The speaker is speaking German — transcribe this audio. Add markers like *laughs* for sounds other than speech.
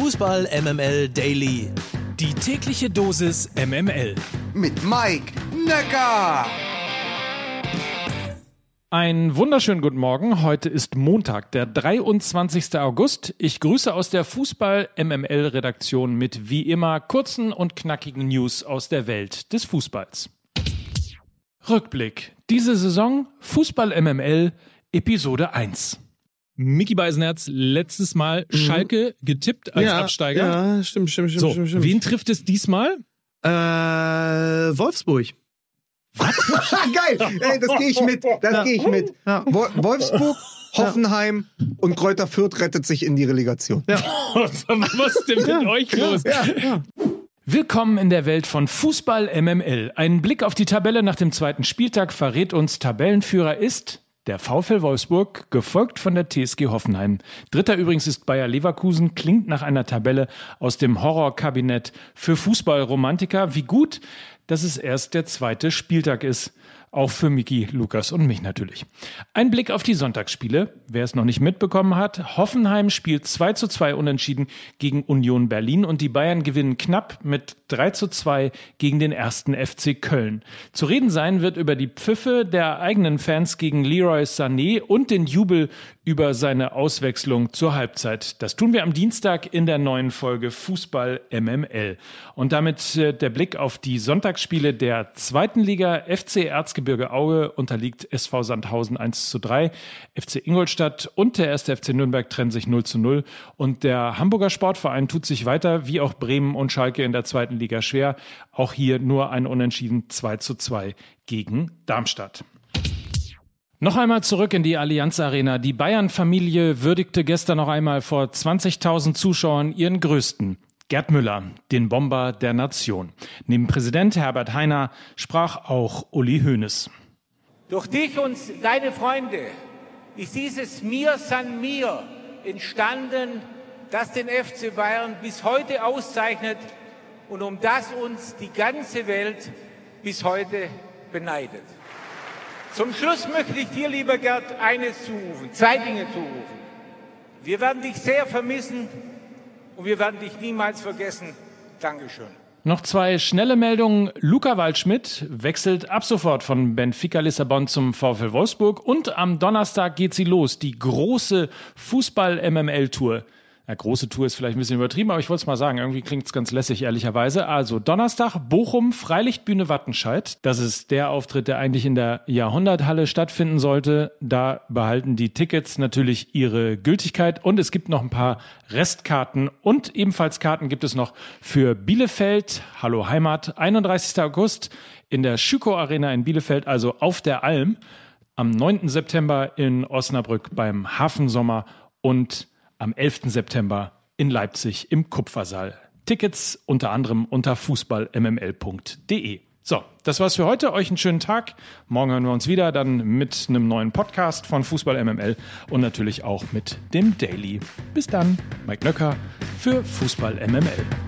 Fußball MML Daily. Die tägliche Dosis MML. Mit Mike Necker. Einen wunderschönen guten Morgen. Heute ist Montag, der 23. August. Ich grüße aus der Fußball MML Redaktion mit wie immer kurzen und knackigen News aus der Welt des Fußballs. Rückblick. Diese Saison Fußball MML Episode 1. Mickey Beisenherz letztes Mal mhm. Schalke getippt als ja, Absteiger. Ja, stimmt, stimmt, stimmt, so, stimmt, stimmt. Wen trifft es diesmal? Äh, Wolfsburg. Was? *laughs* Geil, Ey, das gehe ich mit. Das ja. gehe ich mit. Ja. Wolfsburg, Hoffenheim ja. und Kräuter Fürth rettet sich in die Relegation. Ja. *laughs* Was ist denn mit euch los? Willkommen in der Welt von Fußball MML. Ein Blick auf die Tabelle nach dem zweiten Spieltag verrät uns, Tabellenführer ist der VfL Wolfsburg, gefolgt von der TSG Hoffenheim. Dritter übrigens ist Bayer Leverkusen, klingt nach einer Tabelle aus dem Horrorkabinett für Fußballromantiker. Wie gut, dass es erst der zweite Spieltag ist. Auch für Miki, Lukas und mich natürlich. Ein Blick auf die Sonntagsspiele. Wer es noch nicht mitbekommen hat, Hoffenheim spielt 2 zu 2 unentschieden gegen Union Berlin und die Bayern gewinnen knapp mit 3 zu 2 gegen den ersten FC Köln. Zu reden sein wird über die Pfiffe der eigenen Fans gegen Leroy Sané und den Jubel über seine Auswechslung zur Halbzeit. Das tun wir am Dienstag in der neuen Folge Fußball MML. Und damit äh, der Blick auf die Sonntagsspiele der zweiten Liga. FC Erzgebirge Aue unterliegt SV Sandhausen 1 zu 3. FC Ingolstadt und der erste FC Nürnberg trennen sich 0 zu 0. Und der Hamburger Sportverein tut sich weiter, wie auch Bremen und Schalke in der zweiten Liga schwer. Auch hier nur ein Unentschieden 2 zu 2 gegen Darmstadt. Noch einmal zurück in die Allianz Arena. Die Bayern-Familie würdigte gestern noch einmal vor 20.000 Zuschauern ihren größten. Gerd Müller, den Bomber der Nation. Neben Präsident Herbert Heiner sprach auch Uli Hoeneß. Durch dich und deine Freunde ist dieses Mir San Mir entstanden, das den FC Bayern bis heute auszeichnet und um das uns die ganze Welt bis heute beneidet. Zum Schluss möchte ich dir, lieber Gerd, eines zurufen, zwei Dinge zurufen. Wir werden dich sehr vermissen und wir werden dich niemals vergessen. Dankeschön. Noch zwei schnelle Meldungen. Luca Waldschmidt wechselt ab sofort von Benfica Lissabon zum VfL Wolfsburg und am Donnerstag geht sie los, die große Fußball-MML-Tour. Ja, große Tour ist vielleicht ein bisschen übertrieben, aber ich wollte es mal sagen. Irgendwie klingt es ganz lässig, ehrlicherweise. Also Donnerstag, Bochum, Freilichtbühne Wattenscheid. Das ist der Auftritt, der eigentlich in der Jahrhunderthalle stattfinden sollte. Da behalten die Tickets natürlich ihre Gültigkeit und es gibt noch ein paar Restkarten und ebenfalls Karten gibt es noch für Bielefeld. Hallo Heimat, 31. August in der Schüko Arena in Bielefeld, also auf der Alm. Am 9. September in Osnabrück beim Hafensommer und am 11. September in Leipzig im Kupfersaal. Tickets unter anderem unter fußballmml.de. So, das war's für heute. Euch einen schönen Tag. Morgen hören wir uns wieder, dann mit einem neuen Podcast von Fußball MML und natürlich auch mit dem Daily. Bis dann, Mike Nöcker für Fußball MML.